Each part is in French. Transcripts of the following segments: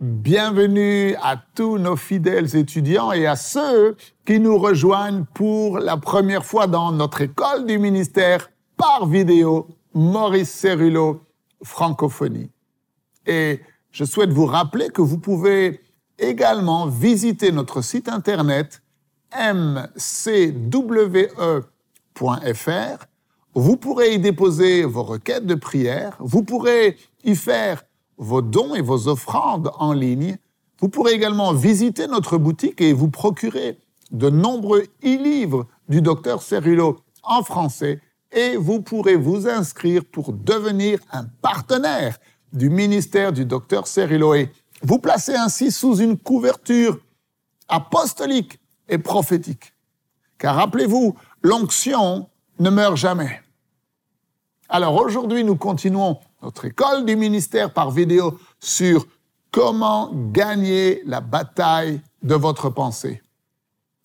Bienvenue à tous nos fidèles étudiants et à ceux qui nous rejoignent pour la première fois dans notre école du ministère par vidéo, Maurice Cerullo, francophonie. Et je souhaite vous rappeler que vous pouvez également visiter notre site internet mcwe.fr. Vous pourrez y déposer vos requêtes de prière, vous pourrez y faire vos dons et vos offrandes en ligne. Vous pourrez également visiter notre boutique et vous procurer de nombreux e-livres du docteur Cerullo en français et vous pourrez vous inscrire pour devenir un partenaire du ministère du docteur Cerullo et vous placer ainsi sous une couverture apostolique et prophétique. Car rappelez-vous, l'onction ne meurt jamais. Alors aujourd'hui, nous continuons notre école du ministère par vidéo sur comment gagner la bataille de votre pensée.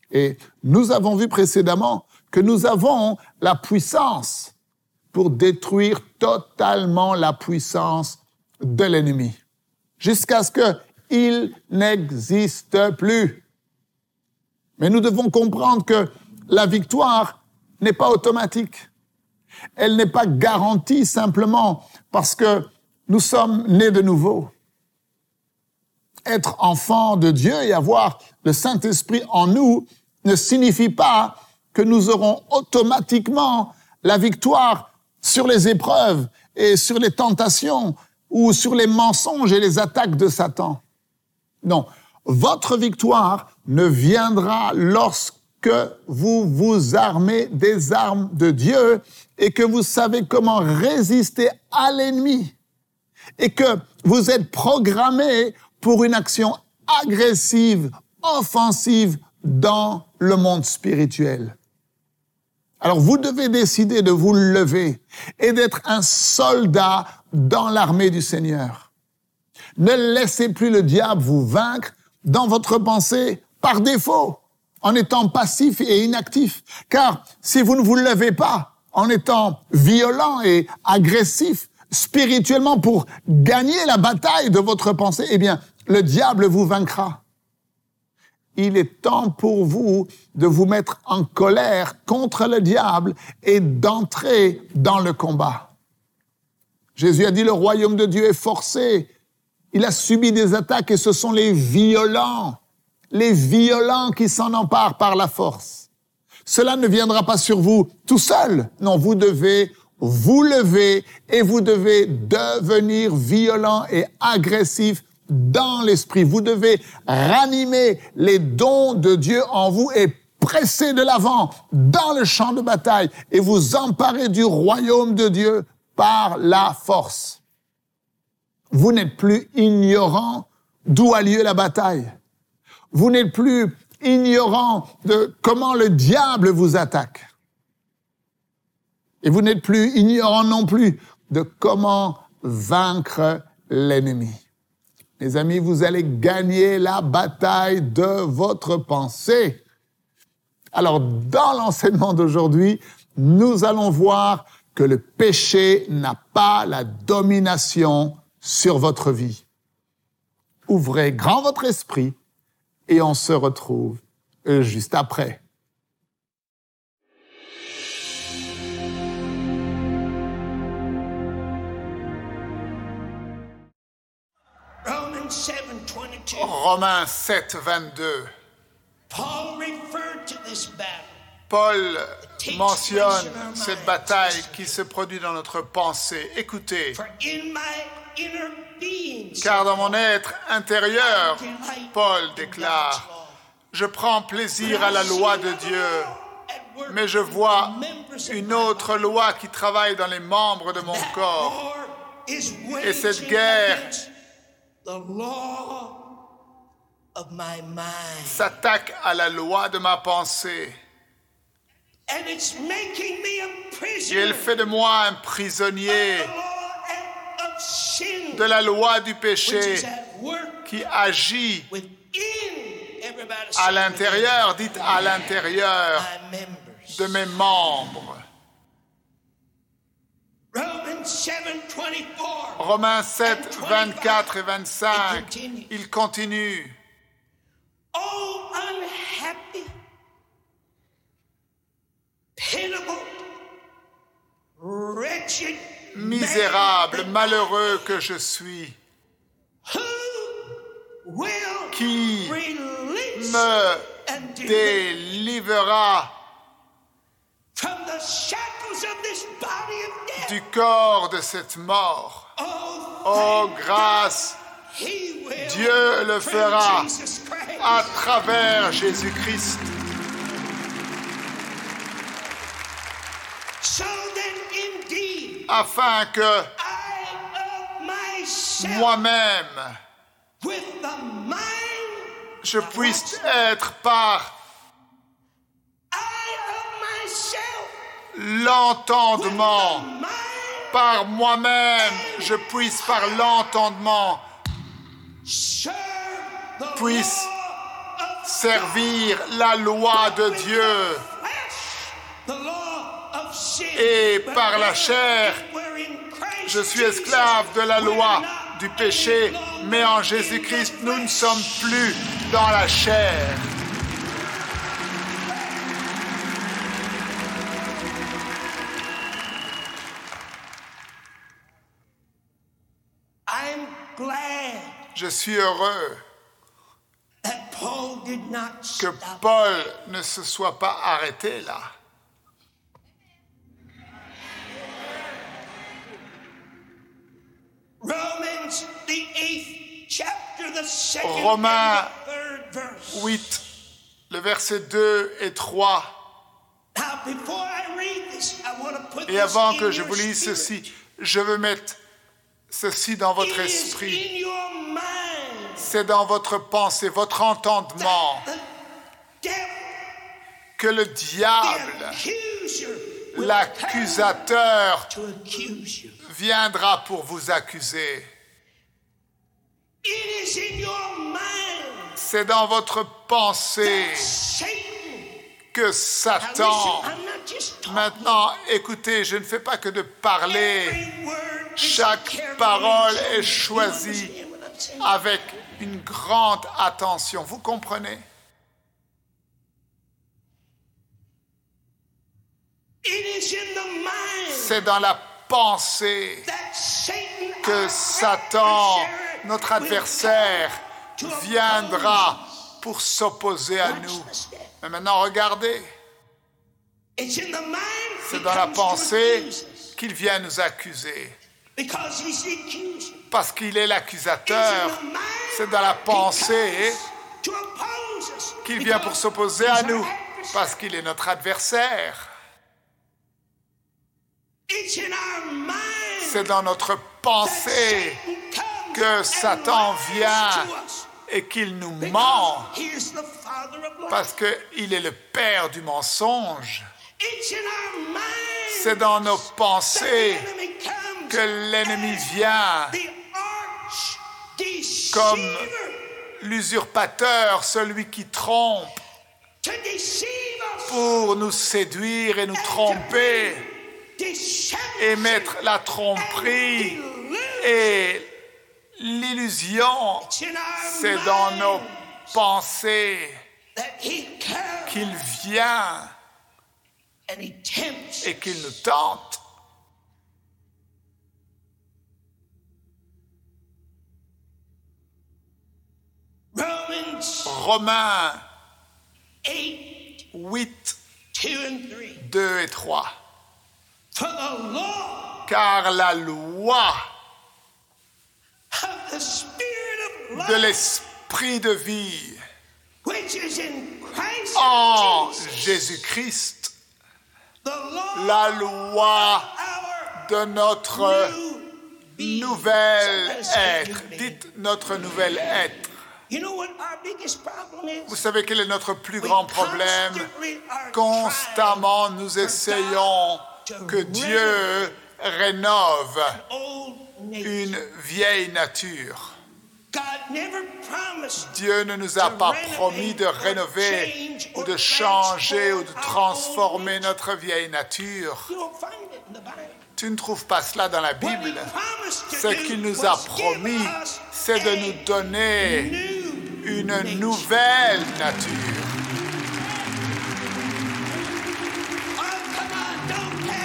Et nous avons vu précédemment que nous avons la puissance pour détruire totalement la puissance de l'ennemi, jusqu'à ce qu'il n'existe plus. Mais nous devons comprendre que la victoire n'est pas automatique. Elle n'est pas garantie simplement parce que nous sommes nés de nouveau. Être enfant de Dieu et avoir le Saint-Esprit en nous ne signifie pas que nous aurons automatiquement la victoire sur les épreuves et sur les tentations ou sur les mensonges et les attaques de Satan. Non, votre victoire ne viendra lorsque vous vous armez des armes de Dieu et que vous savez comment résister à l'ennemi et que vous êtes programmé pour une action agressive, offensive dans le monde spirituel. Alors vous devez décider de vous lever et d'être un soldat dans l'armée du Seigneur. Ne laissez plus le diable vous vaincre dans votre pensée par défaut, en étant passif et inactif. Car si vous ne vous levez pas, en étant violent et agressif spirituellement pour gagner la bataille de votre pensée, eh bien, le diable vous vaincra. Il est temps pour vous de vous mettre en colère contre le diable et d'entrer dans le combat. Jésus a dit le royaume de Dieu est forcé. Il a subi des attaques et ce sont les violents, les violents qui s'en emparent par la force. Cela ne viendra pas sur vous tout seul. Non, vous devez vous lever et vous devez devenir violent et agressif dans l'esprit. Vous devez ranimer les dons de Dieu en vous et presser de l'avant dans le champ de bataille et vous emparer du royaume de Dieu par la force. Vous n'êtes plus ignorant d'où a lieu la bataille. Vous n'êtes plus ignorant de comment le diable vous attaque. Et vous n'êtes plus ignorant non plus de comment vaincre l'ennemi. Mes amis, vous allez gagner la bataille de votre pensée. Alors, dans l'enseignement d'aujourd'hui, nous allons voir que le péché n'a pas la domination sur votre vie. Ouvrez grand votre esprit et on se retrouve euh, juste après. Romains 7, 22. Paul mentionne cette bataille qui se produit dans notre pensée. Écoutez. Car dans mon être intérieur, Paul déclare, je prends plaisir à la loi de Dieu, mais je vois une autre loi qui travaille dans les membres de mon corps. Et cette guerre s'attaque à la loi de ma pensée. Et elle fait de moi un prisonnier de la loi du péché qui agit à l'intérieur, dites à l'intérieur de mes membres. Romans 7 24. Romains 7, 24 et 25, il continue. Oh, wretched, Misérable, malheureux que je suis, qui me délivrera du corps de cette mort? Oh, Oh, grâce Dieu le fera à travers Jésus-Christ. Afin que moi-même, je puisse être par l'entendement, par moi-même, je puisse par l'entendement puisse servir la loi de Dieu flesh, the law of sin. Et par la chair, Je suis esclave de la loi du péché, mais en Jésus-Christ, nous ne sommes plus dans la chair. Je suis heureux que. Paul ne se soit pas arrêté là. Romains, and the third verse. 8, le verset 2 et 3. Now, before I read this, I want to put Et avant que je vous lise spirit. ceci, je veux mettre ceci dans votre esprit. C'est dans votre pensée, votre entendement, que le diable, l'accusateur, viendra pour vous accuser. C'est dans votre pensée que Satan... Maintenant, écoutez, je ne fais pas que de parler Chaque parole est choisie. avec une grande attention. Vous comprenez It is in the mind C'est dans la pensée that Satan, que our Satan, adversary, notre will adversaire, come to viendra oppose pour s'opposer à us. nous. Mais maintenant, regardez, It's in the mind c'est he dans la pensée qu'il vient nous accuser. Parce qu'il est l'accusateur. in the mind C'est dans la pensée comes to oppose us, qu'il vient pour because s'opposer à our nous. adversary. Parce qu'il est notre adversaire. C'est dans notre pensée que Satan vient et qu'il nous ment. Parce qu'il est le père du mensonge. C'est dans nos pensées que l'ennemi vient. comme l'usurpateur, celui qui trompe, pour nous séduire et nous tromper et mettre la tromperie et l'illusion. C'est dans nos pensées that he comes qu'il vient and he tempts et qu'il nous tente. Romains 8, 8, 2 and 3. 2 et 3. For the law. Car la loi of the Spirit of de l'esprit de vie which is in Christ en Jésus-Christ, la loi de notre nouvel être. Dites notre nouvel être. You know what our biggest problem is? Vous savez quel est notre plus grand problème? Constamment, nous essayons que Dieu rénove une vieille nature. Dieu ne nous a pas promis de rénover ou de changer ou de transformer notre vieille nature. Tu ne trouves pas cela dans la Bible? Ce qu'il nous a promis, c'est de nous donner une nouvelle nature.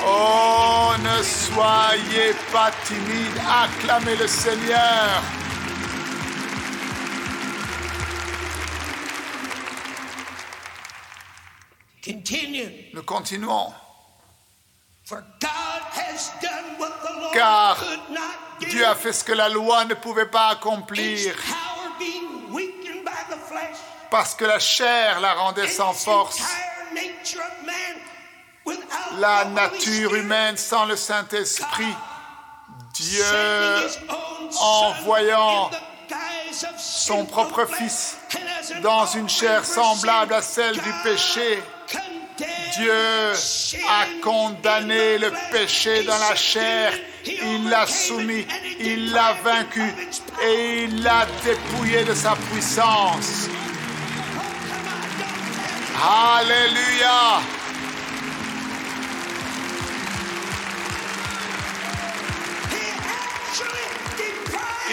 Oh, ne soyez pas timide, acclamez le Seigneur. Continue. Nous continuons. For God has done what the law Car could not do. Dieu a fait ce que la loi ne pouvait pas accomplir parce que la chair la rendait sans force. entire nature of man without La nature humaine sans le Saint-Esprit. Dieu, envoyant son propre Fils dans une chair semblable à celle du péché. Dieu a condamné le péché dans la chair. Il l'a soumis, il l'a vaincu et il l'a dépouillé de sa puissance. Alléluia.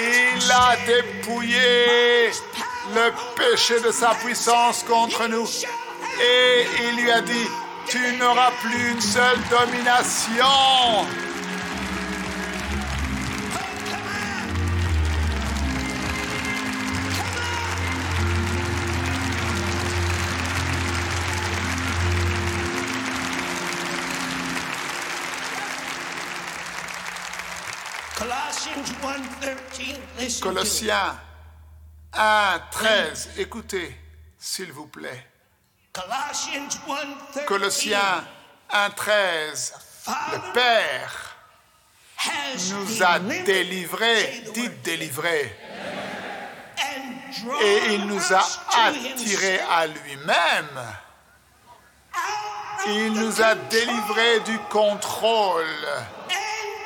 Il a dépouillé le péché de sa puissance contre nous. Et il lui a dit, tu n'auras plus une seule domination. Colossiens 1, 13. Écoutez, s'il vous plaît. Colossians 1:13. Colossiens 1, 13. Le Père nous a délivrés, dites délivrés, et il nous a attirés à lui-même. Il nous a délivrés du contrôle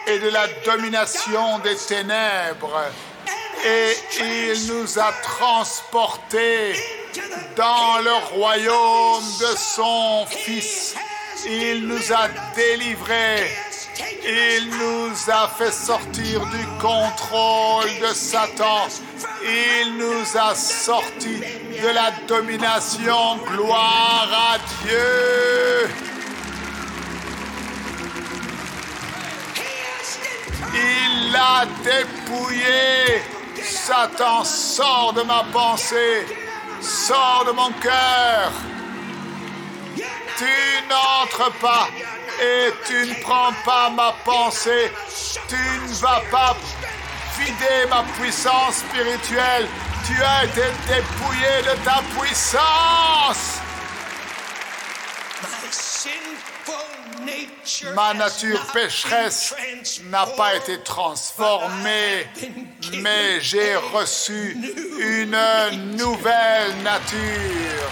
et de la domination des ténèbres. Et il nous a transportés dans le royaume de son Fils. Il nous a délivrés. Il nous a fait sortir du contrôle de Satan. Il nous a sortis de la domination. Gloire à Dieu. Dépouillé. Satan, sors de ma pensée. Sors de mon cœur. Tu n'entres pas et tu ne prends pas ma pensée. Tu ne vas pas vider ma puissance spirituelle. Tu as été dépouillé de ta puissance. Ma nature pécheresse n'a pas été transformée, mais j'ai reçu une nouvelle nature.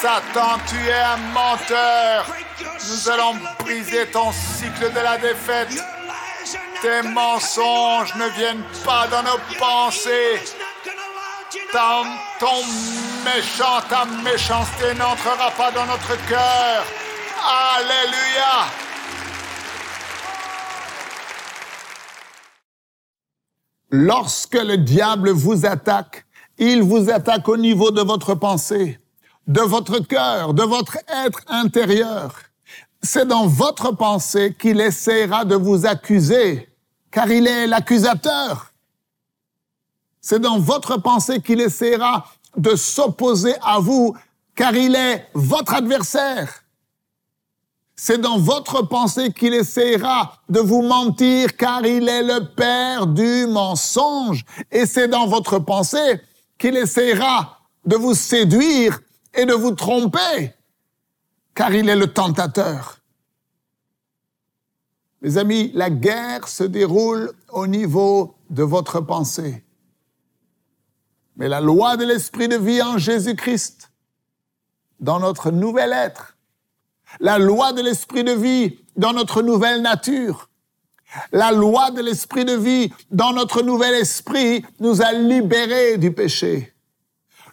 Satan, tu es un menteur. Nous allons briser ton cycle de la défaite. Tes mensonges ne viennent pas dans nos pensées. Ton, ton méchant, ta méchanceté n'entrera pas dans notre cœur. Alléluia. Lorsque le diable vous attaque, il vous attaque au niveau de votre pensée, de votre cœur, de votre être intérieur. C'est dans votre pensée qu'il essaiera de vous accuser, car il est l'accusateur. C'est dans votre pensée qu'il essaiera de s'opposer à vous, car il est votre adversaire. C'est dans votre pensée qu'il essaiera de vous mentir, car il est le père du mensonge. Et c'est dans votre pensée qu'il essaiera de vous séduire et de vous tromper, car il est le tentateur. Mes amis, la guerre se déroule au niveau de votre pensée. Mais la loi de l'esprit de vie en Jésus-Christ, dans notre nouvel être, la loi de l'esprit de vie dans notre nouvelle nature, la loi de l'esprit de vie dans notre nouvel esprit nous a libérés du péché.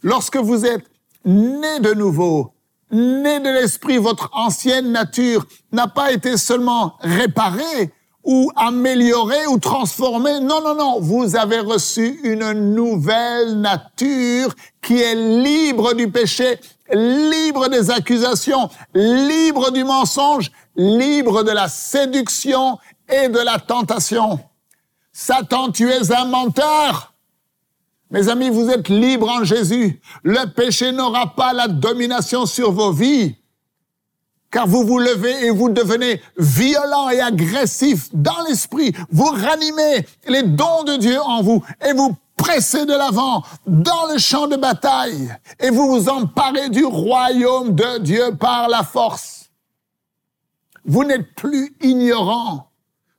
Lorsque vous êtes né de nouveau, né de l'esprit, votre ancienne nature n'a pas été seulement réparée ou améliorée ou transformée. Non, non, non. Vous avez reçu une nouvelle nature qui est libre du péché, libre des accusations, libre du mensonge, libre de la séduction et de la tentation. Satan, tu es un menteur. Mes amis, vous êtes libres en Jésus. Le péché n'aura pas la domination sur vos vies. Car vous vous levez et vous devenez violent et agressif dans l'esprit. Vous ranimez les dons de Dieu en vous et vous pressez de l'avant dans le champ de bataille et vous vous emparez du royaume de Dieu par la force. Vous n'êtes plus ignorant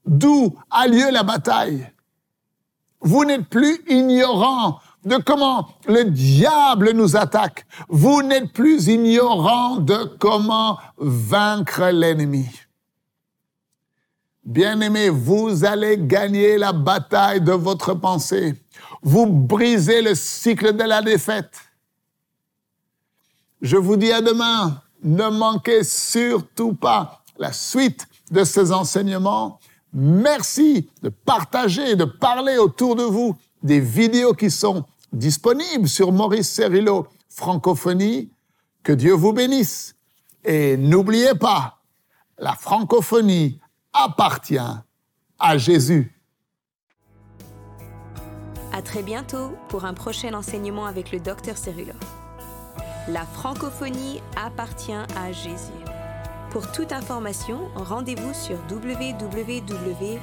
d'où a lieu la bataille. Vous n'êtes plus ignorant de comment le diable nous attaque. Vous n'êtes plus ignorant de comment vaincre l'ennemi. Bien-aimés, vous allez gagner la bataille de votre pensée. Vous brisez le cycle de la défaite. Je vous dis à demain, ne manquez surtout pas la suite de ces enseignements Merci de partager, de parler autour de vous des vidéos qui sont disponibles sur Maurice Cerillo Francophonie. Que Dieu vous bénisse. Et n'oubliez pas, la francophonie appartient à Jésus. À très bientôt pour un prochain enseignement avec le docteur Cerillo. La francophonie appartient à Jésus. Pour toute information, rendez-vous sur www.mcwe.fr.